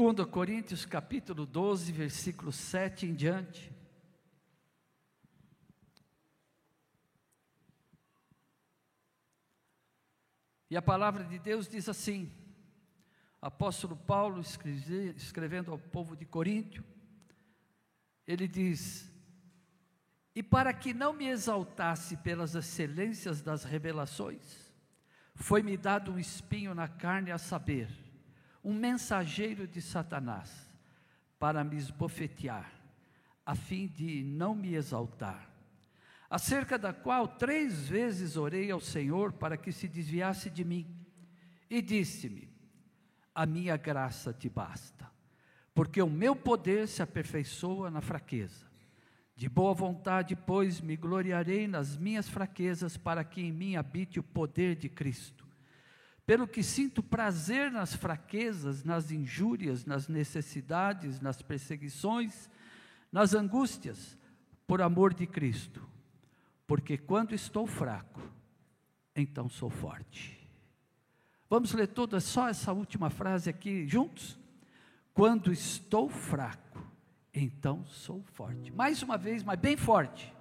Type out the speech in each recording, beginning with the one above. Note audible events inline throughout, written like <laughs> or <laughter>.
2 Coríntios capítulo 12, versículo 7 em diante. E a palavra de Deus diz assim: apóstolo Paulo escrevendo ao povo de Coríntio, ele diz: E para que não me exaltasse pelas excelências das revelações, foi-me dado um espinho na carne, a saber, um mensageiro de Satanás, para me esbofetear, a fim de não me exaltar. Acerca da qual três vezes orei ao Senhor para que se desviasse de mim, e disse-me: A minha graça te basta, porque o meu poder se aperfeiçoa na fraqueza. De boa vontade, pois, me gloriarei nas minhas fraquezas, para que em mim habite o poder de Cristo pelo que sinto prazer nas fraquezas, nas injúrias, nas necessidades, nas perseguições, nas angústias, por amor de Cristo. Porque quando estou fraco, então sou forte. Vamos ler toda só essa última frase aqui juntos? Quando estou fraco, então sou forte. Mais uma vez, mas bem forte.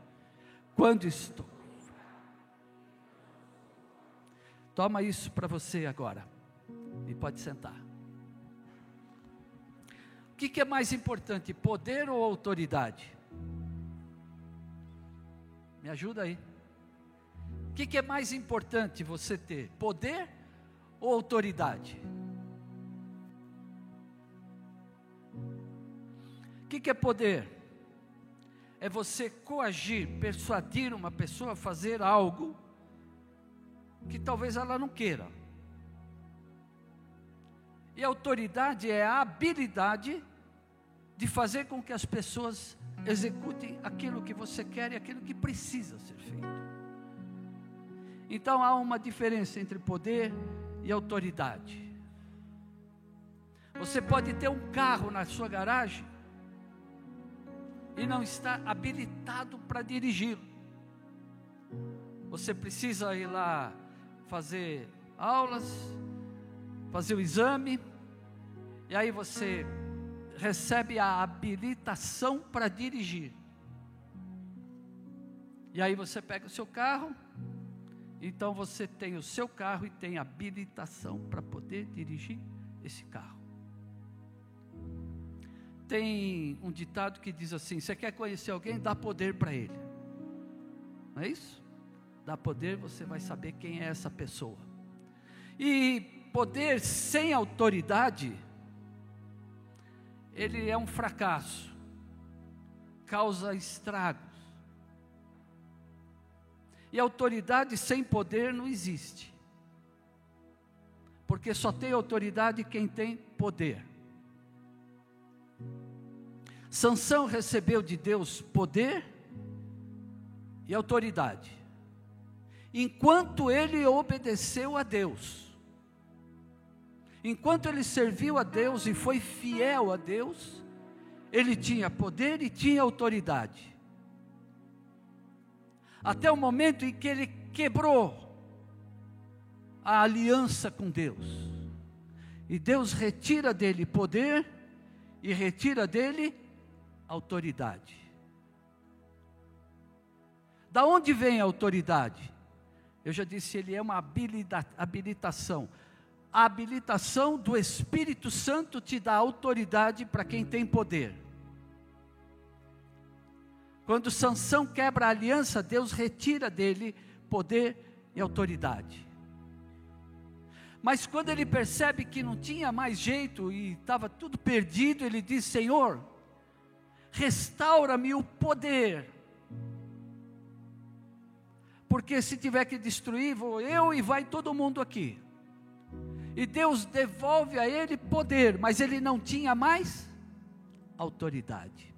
Quando estou Toma isso para você agora. E pode sentar. O que, que é mais importante, poder ou autoridade? Me ajuda aí. O que, que é mais importante você ter, poder ou autoridade? O que, que é poder? É você coagir, persuadir uma pessoa a fazer algo que talvez ela não queira. E autoridade é a habilidade de fazer com que as pessoas executem aquilo que você quer e aquilo que precisa ser feito. Então há uma diferença entre poder e autoridade. Você pode ter um carro na sua garagem e não está habilitado para dirigi-lo. Você precisa ir lá fazer aulas, fazer o exame, e aí você recebe a habilitação para dirigir. E aí você pega o seu carro, então você tem o seu carro e tem habilitação para poder dirigir esse carro. Tem um ditado que diz assim: você quer conhecer alguém, dá poder para ele. Não é isso? Dá poder, você vai saber quem é essa pessoa. E poder sem autoridade, ele é um fracasso, causa estragos. E autoridade sem poder não existe. Porque só tem autoridade quem tem poder. Sansão recebeu de Deus poder e autoridade enquanto ele obedeceu a Deus, enquanto ele serviu a Deus e foi fiel a Deus, ele tinha poder e tinha autoridade. Até o momento em que ele quebrou a aliança com Deus. E Deus retira dele poder e retira dele autoridade. Da onde vem a autoridade? Eu já disse, ele é uma habilitação. A habilitação do Espírito Santo te dá autoridade para quem tem poder. Quando Sansão quebra a aliança, Deus retira dele poder e autoridade. Mas quando ele percebe que não tinha mais jeito e estava tudo perdido, ele diz: Senhor, restaura-me o poder porque se tiver que destruir, vou eu e vai todo mundo aqui. E Deus devolve a ele poder, mas ele não tinha mais autoridade.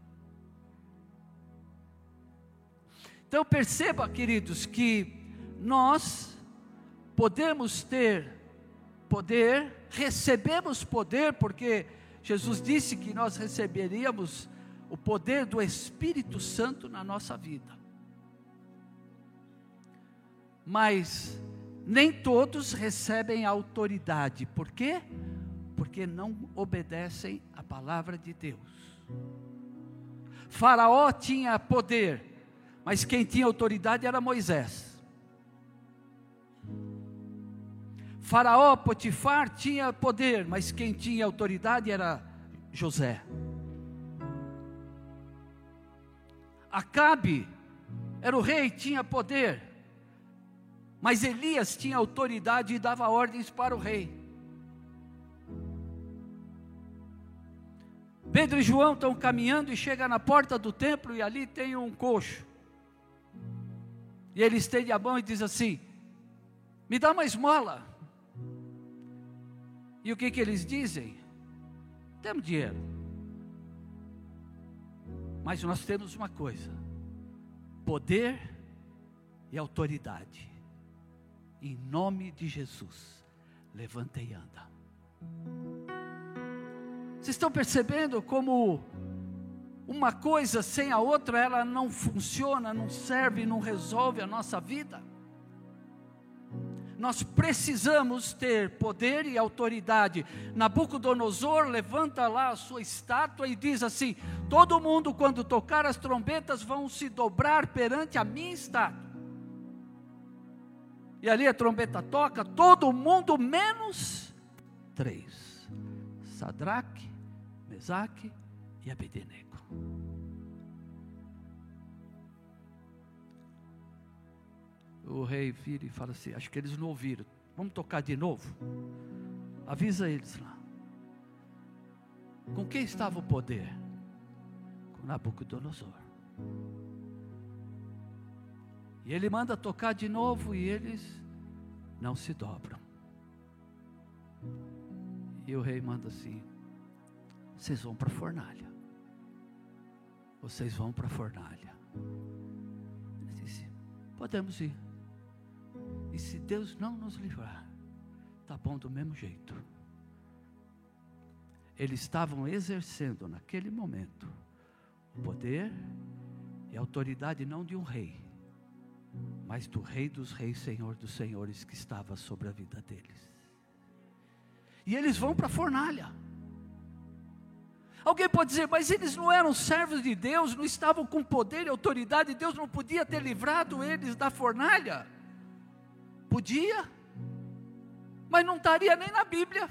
Então perceba, queridos, que nós podemos ter poder, recebemos poder, porque Jesus disse que nós receberíamos o poder do Espírito Santo na nossa vida mas nem todos recebem autoridade. Por quê? porque não obedecem à palavra de Deus. Faraó tinha poder, mas quem tinha autoridade era Moisés. Faraó Potifar tinha poder, mas quem tinha autoridade era José. Acabe era o rei, tinha poder, mas Elias tinha autoridade e dava ordens para o rei. Pedro e João estão caminhando e chega na porta do templo e ali tem um coxo. E ele estende a mão e diz assim: Me dá uma esmola. E o que, que eles dizem? Temos dinheiro. Mas nós temos uma coisa: poder e autoridade. Em nome de Jesus, levanta e anda. Vocês estão percebendo como uma coisa sem a outra ela não funciona, não serve, não resolve a nossa vida? Nós precisamos ter poder e autoridade. Nabucodonosor levanta lá a sua estátua e diz assim: Todo mundo, quando tocar as trombetas, vão se dobrar perante a minha estátua. E ali a trombeta toca, todo mundo menos três: Sadraque, Mesaque e Abednego. O rei vira e fala assim: Acho que eles não ouviram. Vamos tocar de novo? Avisa eles lá. Com quem estava o poder? Com Nabucodonosor. Ele manda tocar de novo e eles não se dobram. E o rei manda assim: vocês vão para a fornalha. Vocês vão para a fornalha. Ele disse: Podemos ir. E se Deus não nos livrar, tá bom do mesmo jeito. Eles estavam exercendo naquele momento o poder e a autoridade não de um rei, mas do Rei dos Reis, Senhor dos Senhores, que estava sobre a vida deles. E eles vão para a fornalha. Alguém pode dizer, mas eles não eram servos de Deus, não estavam com poder e autoridade, Deus não podia ter livrado eles da fornalha? Podia, mas não estaria nem na Bíblia,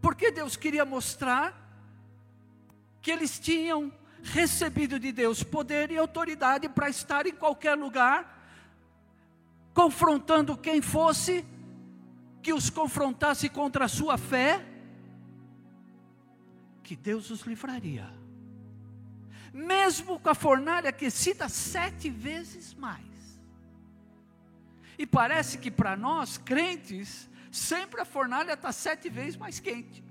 porque Deus queria mostrar que eles tinham recebido de Deus poder e autoridade para estar em qualquer lugar, confrontando quem fosse que os confrontasse contra a sua fé que Deus os livraria. Mesmo com a fornalha aquecida sete vezes mais. E parece que para nós, crentes, sempre a fornalha está sete vezes mais quente.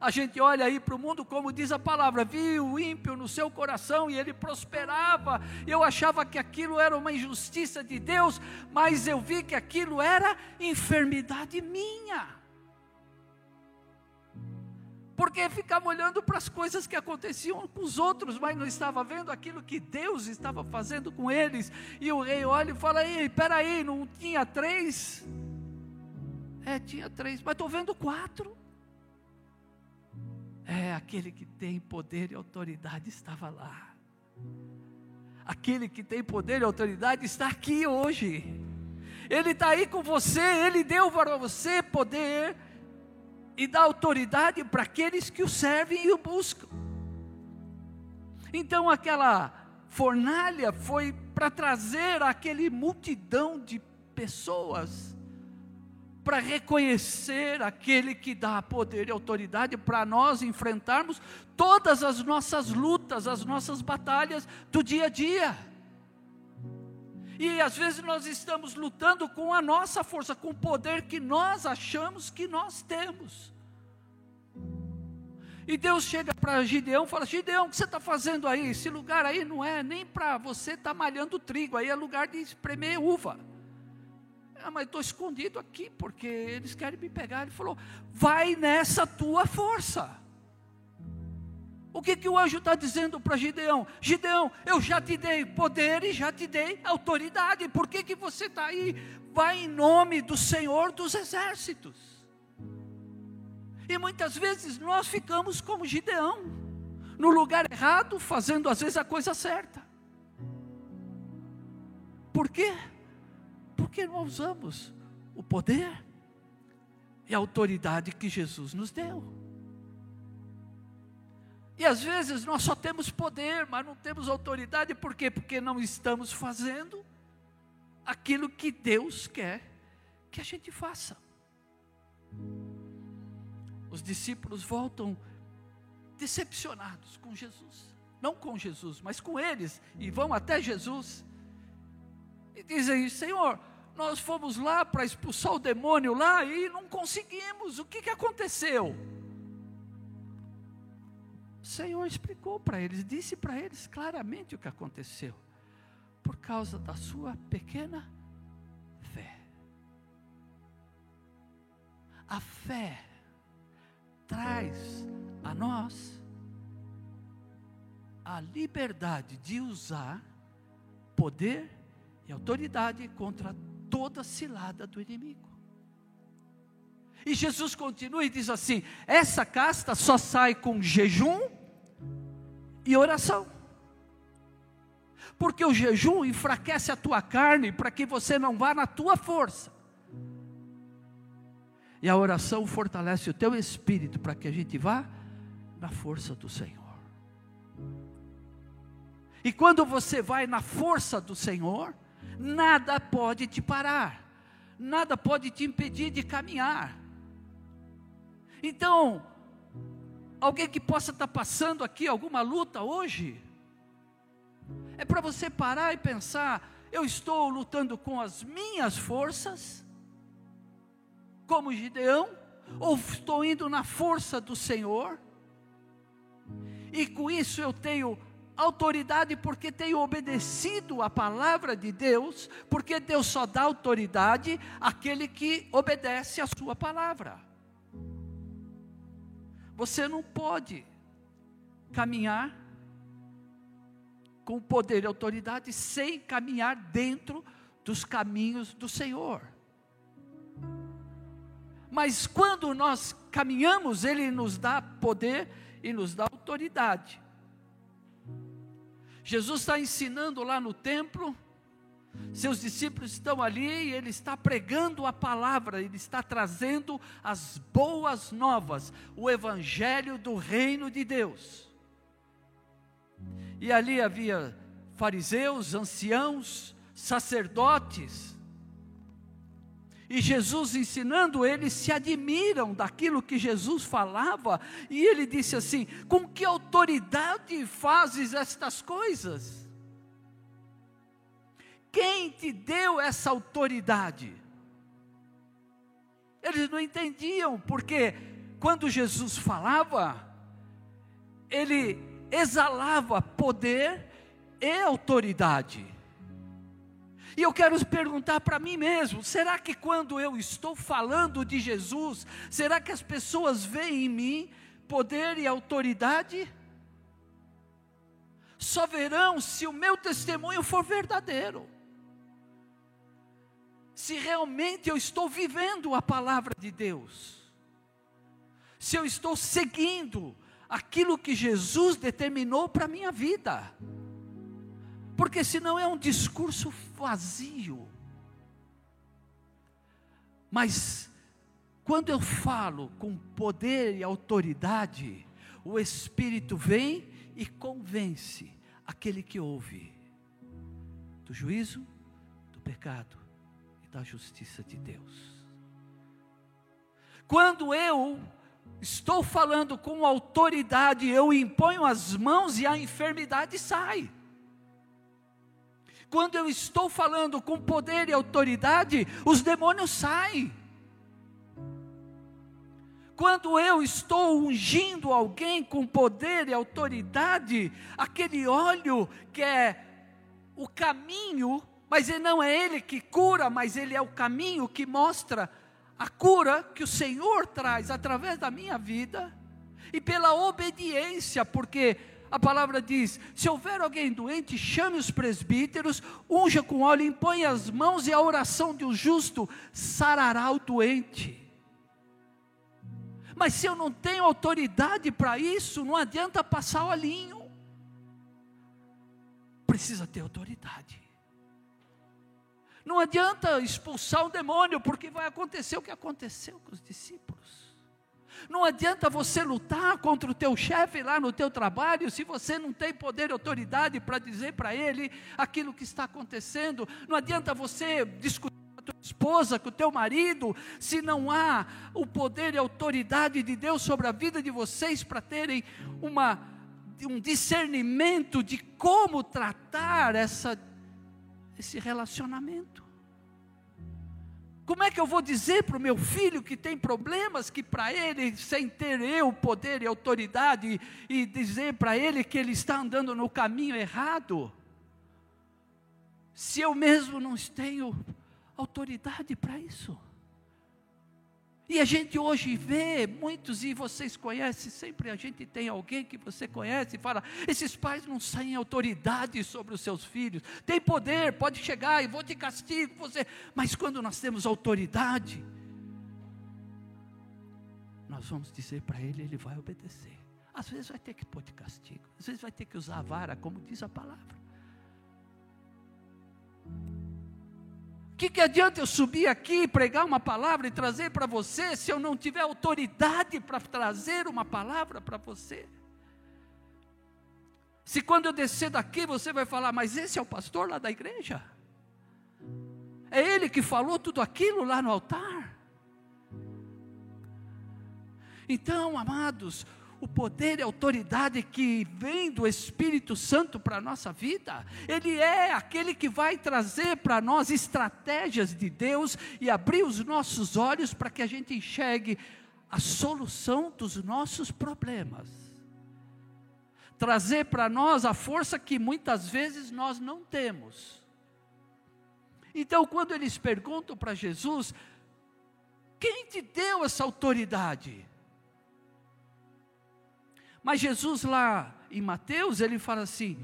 A gente olha aí para o mundo, como diz a palavra, viu o ímpio no seu coração e ele prosperava. Eu achava que aquilo era uma injustiça de Deus, mas eu vi que aquilo era enfermidade minha porque ficava olhando para as coisas que aconteciam com os outros, mas não estava vendo aquilo que Deus estava fazendo com eles. E o rei olha e fala: Ei, peraí, não tinha três? É, tinha três, mas estou vendo quatro. É, aquele que tem poder e autoridade estava lá. Aquele que tem poder e autoridade está aqui hoje. Ele está aí com você, ele deu para você poder e dá autoridade para aqueles que o servem e o buscam. Então aquela fornalha foi para trazer aquele multidão de pessoas para reconhecer aquele que dá poder e autoridade para nós enfrentarmos todas as nossas lutas, as nossas batalhas do dia a dia. E às vezes nós estamos lutando com a nossa força, com o poder que nós achamos que nós temos. E Deus chega para Gideão e fala: Gideão, o que você está fazendo aí? Esse lugar aí não é nem para você estar tá malhando trigo, aí é lugar de espremer uva. Ah, mas estou escondido aqui porque eles querem me pegar. Ele falou: vai nessa tua força. O que, que o anjo está dizendo para Gideão? Gideão, eu já te dei poder e já te dei autoridade. Por que, que você está aí? Vai em nome do Senhor dos exércitos. E muitas vezes nós ficamos como Gideão, no lugar errado, fazendo às vezes a coisa certa. Por quê? Porque não usamos o poder e a autoridade que Jesus nos deu. E às vezes nós só temos poder, mas não temos autoridade, por quê? Porque não estamos fazendo aquilo que Deus quer que a gente faça. Os discípulos voltam decepcionados com Jesus, não com Jesus, mas com eles, e vão até Jesus e dizem: Senhor, nós fomos lá para expulsar o demônio lá e não conseguimos, o que, que aconteceu? O Senhor explicou para eles, disse para eles claramente o que aconteceu. Por causa da sua pequena fé. A fé traz a nós a liberdade de usar poder e autoridade contra toda cilada do inimigo. E Jesus continua e diz assim: essa casta só sai com jejum e oração. Porque o jejum enfraquece a tua carne para que você não vá na tua força. E a oração fortalece o teu espírito para que a gente vá na força do Senhor. E quando você vai na força do Senhor, nada pode te parar, nada pode te impedir de caminhar. Então, alguém que possa estar passando aqui alguma luta hoje, é para você parar e pensar: eu estou lutando com as minhas forças, como Gideão, ou estou indo na força do Senhor, e com isso eu tenho autoridade porque tenho obedecido a palavra de Deus, porque Deus só dá autoridade àquele que obedece a sua palavra. Você não pode caminhar com poder e autoridade sem caminhar dentro dos caminhos do Senhor. Mas quando nós caminhamos, Ele nos dá poder e nos dá autoridade. Jesus está ensinando lá no templo, seus discípulos estão ali e ele está pregando a palavra, ele está trazendo as boas novas, o evangelho do reino de Deus. E ali havia fariseus, anciãos, sacerdotes, e Jesus ensinando, eles se admiram daquilo que Jesus falava, e ele disse assim: Com que autoridade fazes estas coisas? Quem te deu essa autoridade? Eles não entendiam, porque quando Jesus falava, ele exalava poder e autoridade. E eu quero perguntar para mim mesmo: será que quando eu estou falando de Jesus, será que as pessoas veem em mim poder e autoridade? Só verão se o meu testemunho for verdadeiro. Se realmente eu estou vivendo a palavra de Deus. Se eu estou seguindo aquilo que Jesus determinou para a minha vida porque senão é um discurso vazio. Mas quando eu falo com poder e autoridade, o Espírito vem e convence aquele que ouve do juízo, do pecado e da justiça de Deus. Quando eu estou falando com autoridade, eu imponho as mãos e a enfermidade sai. Quando eu estou falando com poder e autoridade, os demônios saem. Quando eu estou ungindo alguém com poder e autoridade, aquele óleo que é o caminho, mas ele não é ele que cura, mas ele é o caminho que mostra a cura que o Senhor traz através da minha vida. e pela obediência, porque a palavra diz: se houver alguém doente, chame os presbíteros, unja com óleo, impõe as mãos e a oração de um justo sarará o doente. Mas se eu não tenho autoridade para isso, não adianta passar olhinho. Precisa ter autoridade. Não adianta expulsar um demônio, porque vai acontecer o que aconteceu com os discípulos. Não adianta você lutar contra o teu chefe lá no teu trabalho se você não tem poder e autoridade para dizer para ele aquilo que está acontecendo. Não adianta você discutir tua esposa, com o teu marido, se não há o poder e autoridade de Deus sobre a vida de vocês para terem uma um discernimento de como tratar essa esse relacionamento. Como é que eu vou dizer para o meu filho que tem problemas, que para ele, sem ter eu poder e autoridade, e dizer para ele que ele está andando no caminho errado, se eu mesmo não tenho autoridade para isso? E a gente hoje vê muitos, e vocês conhecem, sempre a gente tem alguém que você conhece e fala: esses pais não têm autoridade sobre os seus filhos, tem poder, pode chegar e vou te castigo, você. Mas quando nós temos autoridade, nós vamos dizer para ele, ele vai obedecer. Às vezes vai ter que pôr de castigo, às vezes vai ter que usar a vara, como diz a palavra que, que adianta eu subir aqui, pregar uma palavra e trazer para você, se eu não tiver autoridade para trazer uma palavra para você? Se quando eu descer daqui você vai falar, mas esse é o pastor lá da igreja? É ele que falou tudo aquilo lá no altar? Então, amados, o poder e autoridade que vem do Espírito Santo para a nossa vida, Ele é aquele que vai trazer para nós estratégias de Deus e abrir os nossos olhos para que a gente enxergue a solução dos nossos problemas. Trazer para nós a força que muitas vezes nós não temos. Então, quando eles perguntam para Jesus, quem te deu essa autoridade? Mas Jesus lá em Mateus, ele fala assim: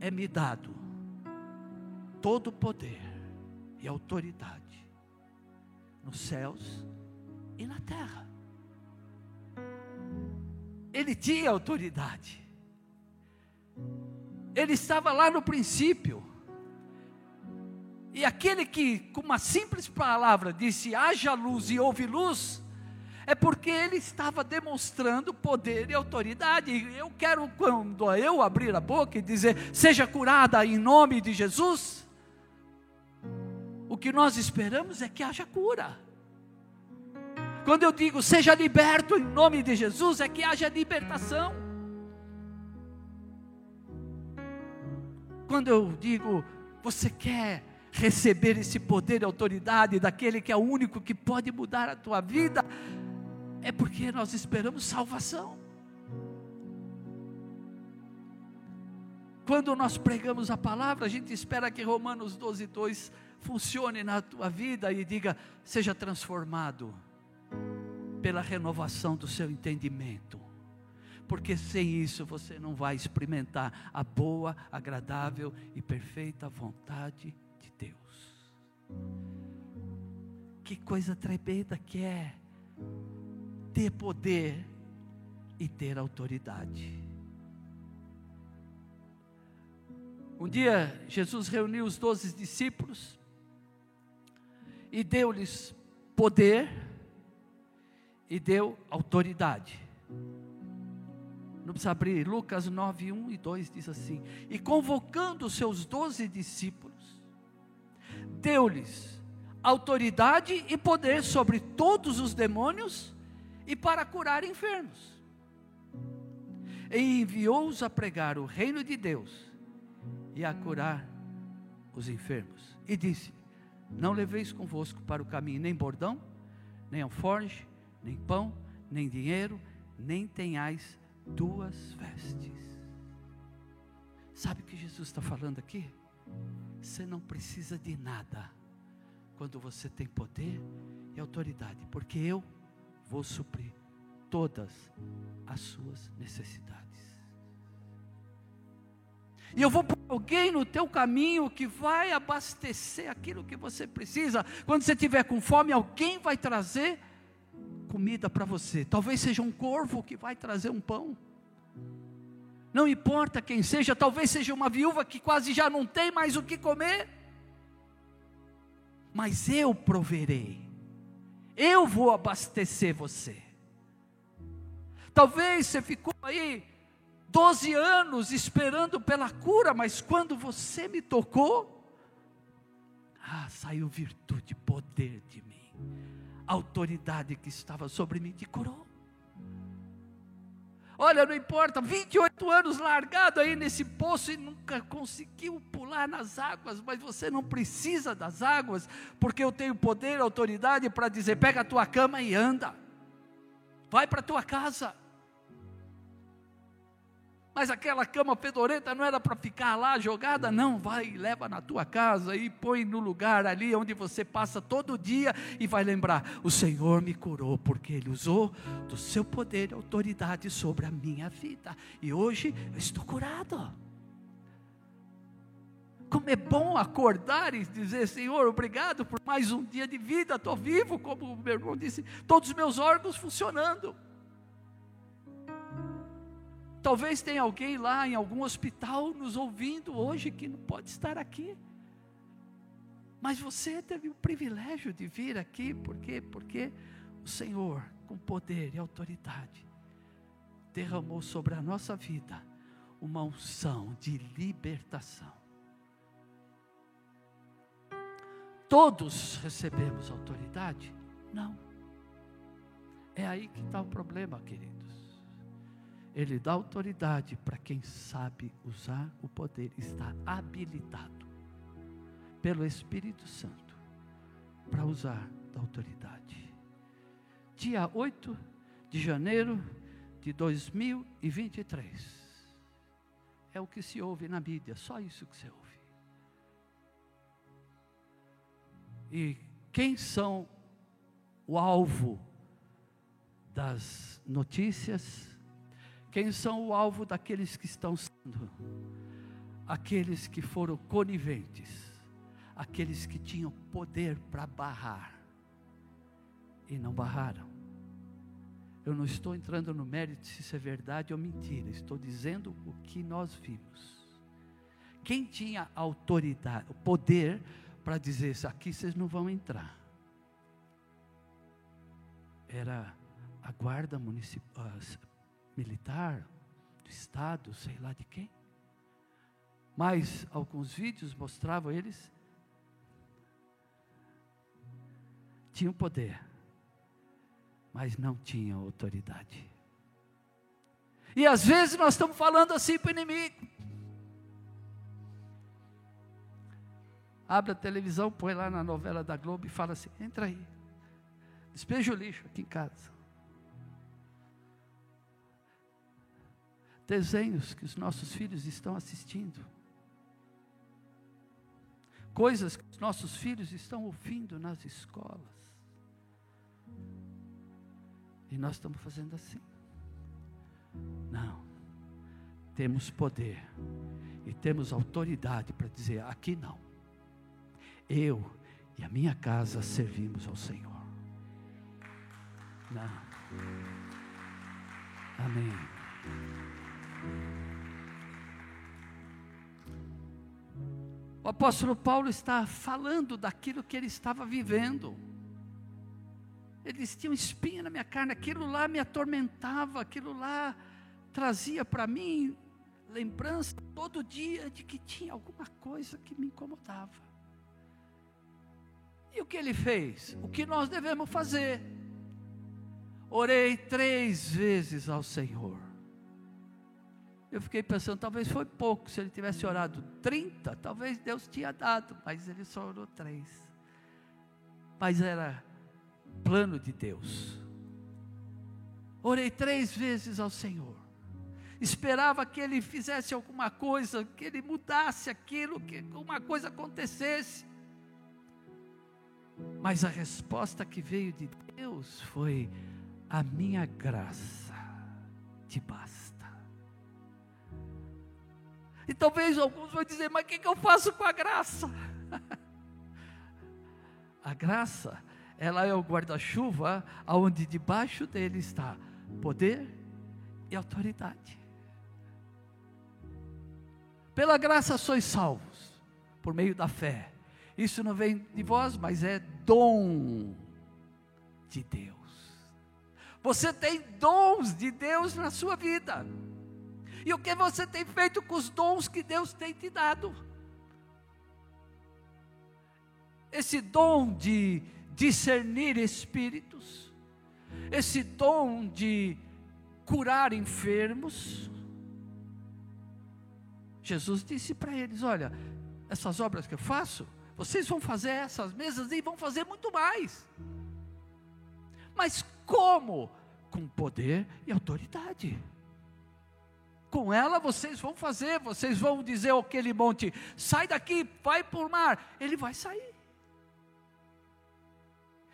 é me dado todo o poder e autoridade nos céus e na terra. Ele tinha autoridade. Ele estava lá no princípio. E aquele que, com uma simples palavra, disse: haja luz e houve luz, é porque ele estava demonstrando poder e autoridade. Eu quero, quando eu abrir a boca e dizer, seja curada em nome de Jesus, o que nós esperamos é que haja cura. Quando eu digo, seja liberto em nome de Jesus, é que haja libertação. Quando eu digo, você quer receber esse poder e autoridade daquele que é o único que pode mudar a tua vida, é porque nós esperamos salvação. Quando nós pregamos a palavra, a gente espera que Romanos 12, 2 funcione na tua vida e diga: seja transformado pela renovação do seu entendimento. Porque sem isso você não vai experimentar a boa, agradável e perfeita vontade de Deus. Que coisa tremenda que é ter poder e ter autoridade. Um dia Jesus reuniu os doze discípulos e deu-lhes poder e deu autoridade. Não precisa abrir, Lucas 9, 1 e 2 diz assim: E convocando os seus doze discípulos, deu-lhes autoridade e poder sobre todos os demônios e para curar enfermos. E enviou-os a pregar o reino de Deus e a curar os enfermos. E disse: Não leveis convosco para o caminho nem bordão, nem alforge, nem pão, nem dinheiro, nem tenhais duas vestes. Sabe o que Jesus está falando aqui? Você não precisa de nada quando você tem poder e autoridade, porque eu vou suprir todas as suas necessidades. E eu vou pôr alguém no teu caminho que vai abastecer aquilo que você precisa. Quando você tiver com fome, alguém vai trazer comida para você. Talvez seja um corvo que vai trazer um pão. Não importa quem seja, talvez seja uma viúva que quase já não tem mais o que comer. Mas eu proverei. Eu vou abastecer você. Talvez você ficou aí 12 anos esperando pela cura, mas quando você me tocou, ah, saiu virtude, poder de mim. Autoridade que estava sobre mim te curou. Olha, não importa, 28 anos largado aí nesse poço e nunca conseguiu pular nas águas, mas você não precisa das águas, porque eu tenho poder, autoridade para dizer: pega a tua cama e anda, vai para a tua casa mas aquela cama fedorenta não era para ficar lá jogada, não, vai, leva na tua casa e põe no lugar ali onde você passa todo dia e vai lembrar: o Senhor me curou porque Ele usou do seu poder e autoridade sobre a minha vida, e hoje eu estou curado. Como é bom acordar e dizer, Senhor, obrigado por mais um dia de vida, estou vivo, como o meu irmão disse, todos os meus órgãos funcionando. Talvez tenha alguém lá em algum hospital nos ouvindo hoje que não pode estar aqui. Mas você teve o privilégio de vir aqui, por quê? Porque o Senhor, com poder e autoridade, derramou sobre a nossa vida uma unção de libertação. Todos recebemos autoridade? Não. É aí que está o problema, querido. Ele dá autoridade para quem sabe usar o poder, está habilitado pelo Espírito Santo para usar da autoridade. Dia 8 de janeiro de 2023. É o que se ouve na mídia, só isso que se ouve. E quem são o alvo das notícias? Quem são o alvo daqueles que estão sendo? Aqueles que foram coniventes, aqueles que tinham poder para barrar e não barraram. Eu não estou entrando no mérito se isso é verdade ou mentira, estou dizendo o que nós vimos. Quem tinha autoridade, o poder para dizer isso aqui vocês não vão entrar? Era a guarda municipal, militar, do Estado, sei lá de quem. Mas alguns vídeos mostravam eles tinham poder, mas não tinham autoridade. E às vezes nós estamos falando assim para o inimigo. Abre a televisão, põe lá na novela da Globo e fala assim: entra aí, despeja o lixo aqui em casa. Desenhos que os nossos filhos estão assistindo, coisas que os nossos filhos estão ouvindo nas escolas. E nós estamos fazendo assim. Não. Temos poder e temos autoridade para dizer: aqui não. Eu e a minha casa servimos ao Senhor. Não. Amém. O apóstolo Paulo está falando daquilo que ele estava vivendo. Ele disse: tinha um espinho na minha carne, aquilo lá me atormentava, aquilo lá trazia para mim lembrança todo dia de que tinha alguma coisa que me incomodava. E o que ele fez? O que nós devemos fazer? Orei três vezes ao Senhor. Eu fiquei pensando, talvez foi pouco. Se ele tivesse orado 30, talvez Deus tinha dado, mas ele só orou três. Mas era plano de Deus. Orei três vezes ao Senhor. Esperava que ele fizesse alguma coisa, que ele mudasse aquilo, que alguma coisa acontecesse. Mas a resposta que veio de Deus foi: a minha graça te basta. E talvez alguns vão dizer, mas o que, que eu faço com a graça? <laughs> a graça, ela é o guarda-chuva, aonde debaixo dele está poder e autoridade. Pela graça sois salvos, por meio da fé. Isso não vem de vós, mas é dom de Deus. Você tem dons de Deus na sua vida. E o que você tem feito com os dons que Deus tem te dado? Esse dom de discernir espíritos, esse dom de curar enfermos. Jesus disse para eles: Olha, essas obras que eu faço, vocês vão fazer essas mesas e vão fazer muito mais. Mas como? Com poder e autoridade. Com ela vocês vão fazer, vocês vão dizer aquele monte: sai daqui, vai para o mar. Ele vai sair.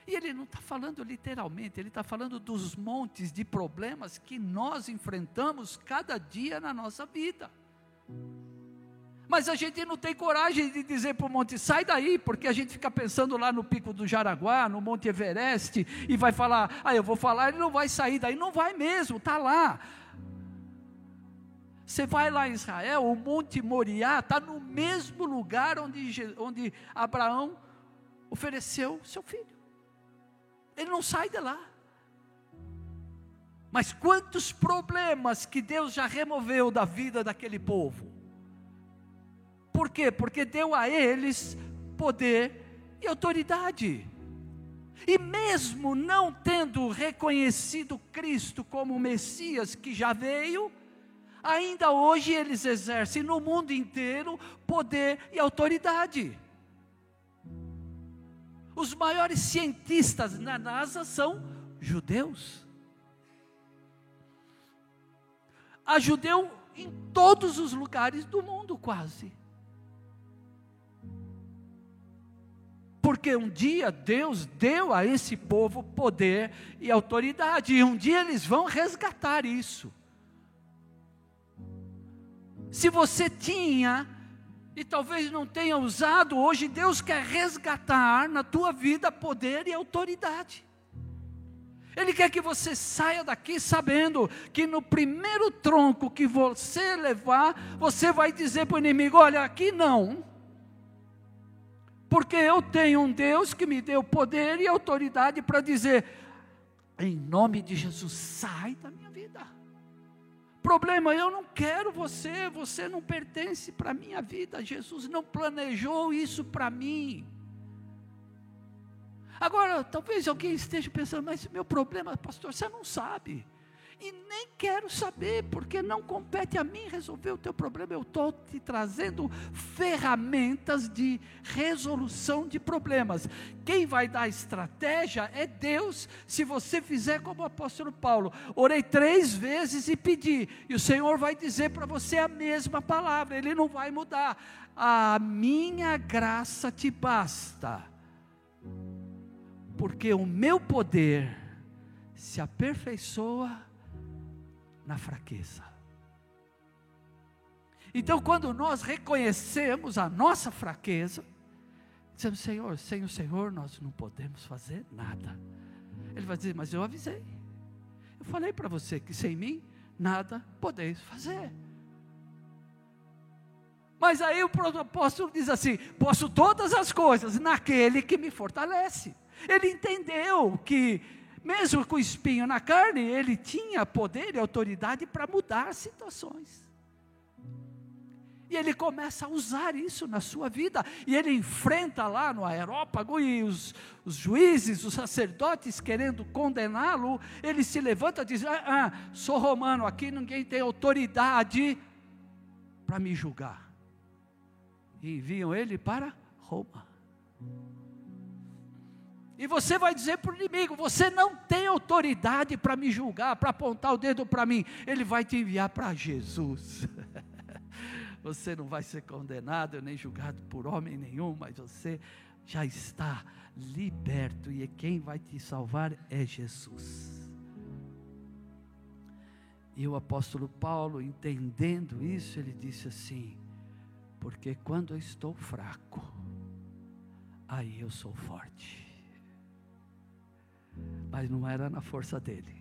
E ele não está falando literalmente, ele está falando dos montes de problemas que nós enfrentamos cada dia na nossa vida. Mas a gente não tem coragem de dizer para o monte, sai daí, porque a gente fica pensando lá no pico do Jaraguá, no Monte Everest, e vai falar, ah, eu vou falar, ele não vai sair daí, não vai mesmo, está lá. Você vai lá em Israel, o Monte Moriá está no mesmo lugar onde, onde Abraão ofereceu seu filho. Ele não sai de lá. Mas quantos problemas que Deus já removeu da vida daquele povo? Por quê? Porque deu a eles poder e autoridade. E mesmo não tendo reconhecido Cristo como o Messias que já veio, ainda hoje eles exercem no mundo inteiro poder e autoridade. Os maiores cientistas na NASA são judeus. Há judeu em todos os lugares do mundo, quase. Porque um dia Deus deu a esse povo poder e autoridade, e um dia eles vão resgatar isso. Se você tinha e talvez não tenha usado, hoje Deus quer resgatar na tua vida poder e autoridade. Ele quer que você saia daqui sabendo que no primeiro tronco que você levar, você vai dizer para o inimigo: Olha, aqui não, porque eu tenho um Deus que me deu poder e autoridade para dizer, em nome de Jesus, sai da minha vida. Problema, eu não quero você, você não pertence para a minha vida. Jesus não planejou isso para mim. Agora, talvez alguém esteja pensando, mas meu problema, pastor, você não sabe e nem quero saber, porque não compete a mim resolver o teu problema. Eu estou te trazendo ferramentas de resolução de problemas. Quem vai dar estratégia é Deus, se você fizer como o apóstolo Paulo. Orei três vezes e pedi, e o Senhor vai dizer para você a mesma palavra, ele não vai mudar. A minha graça te basta, porque o meu poder se aperfeiçoa na fraqueza. Então, quando nós reconhecemos a nossa fraqueza, dizemos: Senhor, sem o Senhor nós não podemos fazer nada. Ele vai dizer: Mas eu avisei. Eu falei para você que sem mim nada podeis fazer. Mas aí o apóstolo diz assim: Posso todas as coisas naquele que me fortalece. Ele entendeu que mesmo com espinho na carne, ele tinha poder e autoridade para mudar situações. E ele começa a usar isso na sua vida. E ele enfrenta lá no aerópago e os, os juízes, os sacerdotes querendo condená-lo. Ele se levanta e diz: ah, ah, sou romano, aqui ninguém tem autoridade para me julgar. E enviam ele para Roma. E você vai dizer para o inimigo: você não tem autoridade para me julgar, para apontar o dedo para mim. Ele vai te enviar para Jesus. <laughs> você não vai ser condenado nem julgado por homem nenhum, mas você já está liberto e quem vai te salvar é Jesus. E o apóstolo Paulo, entendendo isso, ele disse assim: Porque quando eu estou fraco, aí eu sou forte. Mas não era na força dele.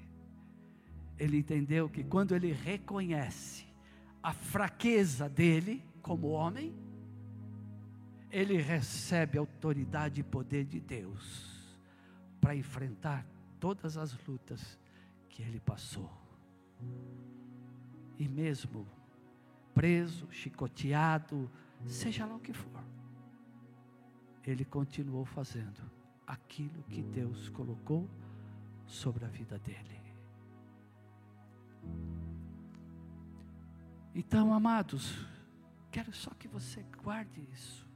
Ele entendeu que quando ele reconhece a fraqueza dele como homem, ele recebe autoridade e poder de Deus para enfrentar todas as lutas que ele passou. E mesmo preso, chicoteado, seja lá o que for, ele continuou fazendo aquilo que Deus colocou sobre a vida dele. Então, amados, quero só que você guarde isso.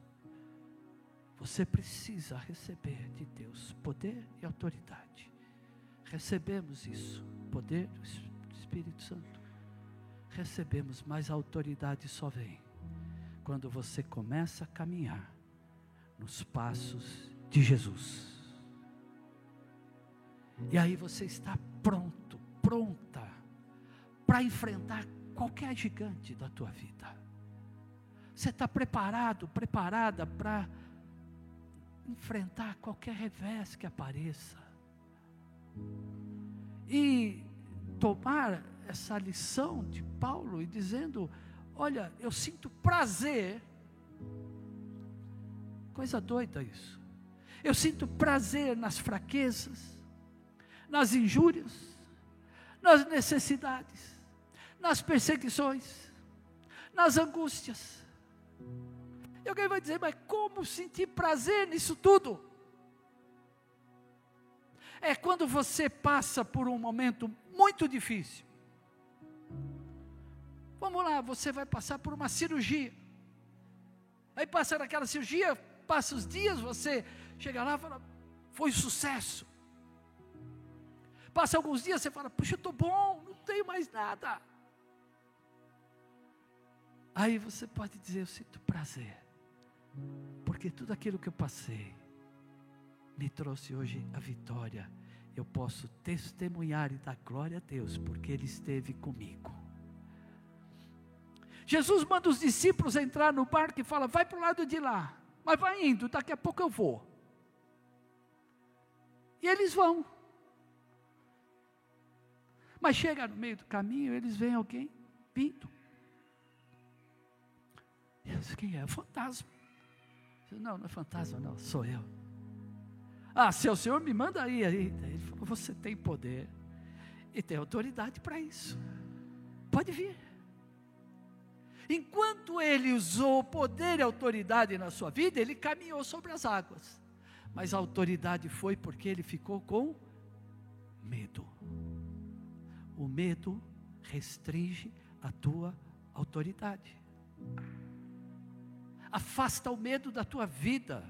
Você precisa receber de Deus poder e autoridade. Recebemos isso, poder do Espírito Santo. Recebemos, mas a autoridade só vem quando você começa a caminhar nos passos de Jesus. E aí você está pronto, pronta para enfrentar qualquer gigante da tua vida. Você está preparado, preparada para enfrentar qualquer revés que apareça. E tomar essa lição de Paulo e dizendo: Olha, eu sinto prazer. Coisa doida isso. Eu sinto prazer nas fraquezas, nas injúrias, nas necessidades, nas perseguições, nas angústias. E alguém vai dizer, mas como sentir prazer nisso tudo? É quando você passa por um momento muito difícil. Vamos lá, você vai passar por uma cirurgia. Aí passa naquela cirurgia, passa os dias, você chega lá e fala, foi sucesso. Passa alguns dias, você fala, puxa, eu estou bom, não tenho mais nada. Aí você pode dizer, eu sinto prazer. Porque tudo aquilo que eu passei me trouxe hoje a vitória. Eu posso testemunhar e dar glória a Deus, porque Ele esteve comigo. Jesus manda os discípulos entrar no barco e fala: vai para o lado de lá, mas vai indo, daqui a pouco eu vou. E eles vão. Mas chega no meio do caminho, eles veem alguém vindo. Eu disse, quem é? O fantasma. Não, não é fantasma, não, sou eu. Ah, se é Senhor me manda aí, aí. Ele falou, você tem poder e tem autoridade para isso. Pode vir. Enquanto ele usou poder e autoridade na sua vida, ele caminhou sobre as águas. Mas a autoridade foi porque ele ficou com medo. O medo restringe a tua autoridade afasta o medo da tua vida.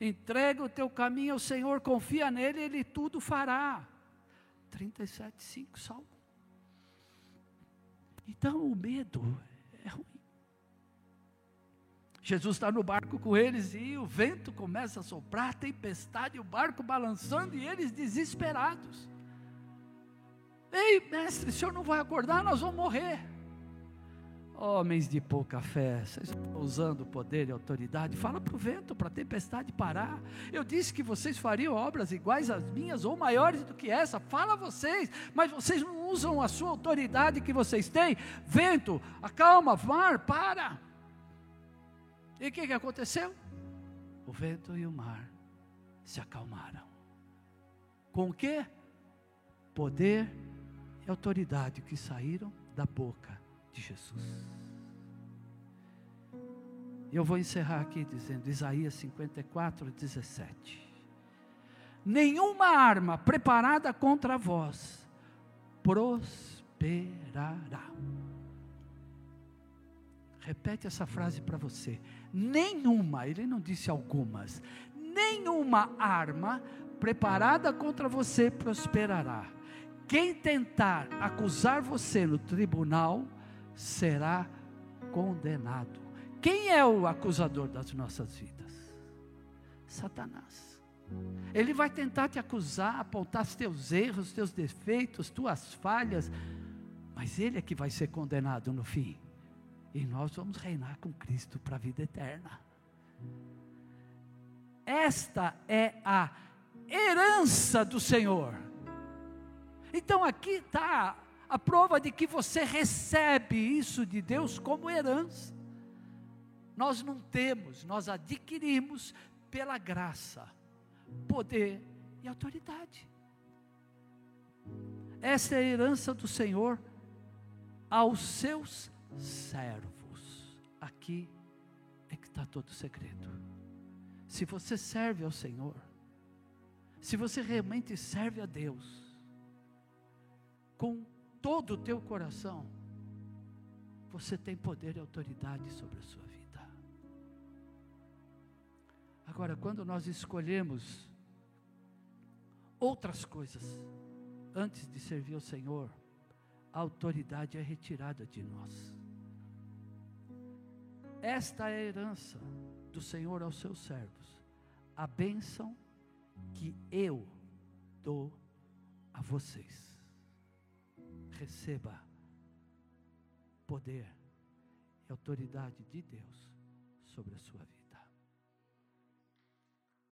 Entrega o teu caminho ao Senhor, confia nele, ele tudo fará. 37, 5, Salmo. Então o medo é ruim. Jesus está no barco com eles e o vento começa a soprar, tempestade, o barco balançando e eles desesperados. Ei, mestre, o senhor não vai acordar, nós vamos morrer. Homens de pouca fé, vocês estão usando poder e autoridade. Fala para o vento, para a tempestade parar. Eu disse que vocês fariam obras iguais às minhas ou maiores do que essa. Fala vocês, mas vocês não usam a sua autoridade que vocês têm. Vento, acalma, mar, para. E o que, que aconteceu? O vento e o mar se acalmaram. Com o que? Poder e autoridade que saíram da boca de Jesus. Eu vou encerrar aqui dizendo Isaías 54, 17. Nenhuma arma preparada contra vós prosperará. Repete essa frase para você. Nenhuma, ele não disse algumas, nenhuma arma preparada contra você prosperará. Quem tentar acusar você no tribunal, será condenado. Quem é o acusador das nossas vidas? Satanás. Ele vai tentar te acusar, apontar os teus erros, os teus defeitos, tuas falhas, mas ele é que vai ser condenado no fim. E nós vamos reinar com Cristo para a vida eterna. Esta é a herança do Senhor. Então aqui está a prova de que você recebe isso de Deus como herança. Nós não temos, nós adquirimos pela graça, poder e autoridade. Essa é a herança do Senhor aos seus servos. Aqui é que está todo o segredo. Se você serve ao Senhor, se você realmente serve a Deus, com todo o teu coração, você tem poder e autoridade sobre a sua vida. Agora, quando nós escolhemos outras coisas antes de servir ao Senhor, a autoridade é retirada de nós. Esta é a herança do Senhor aos seus servos, a bênção que eu dou a vocês receba poder e autoridade de Deus sobre a sua vida.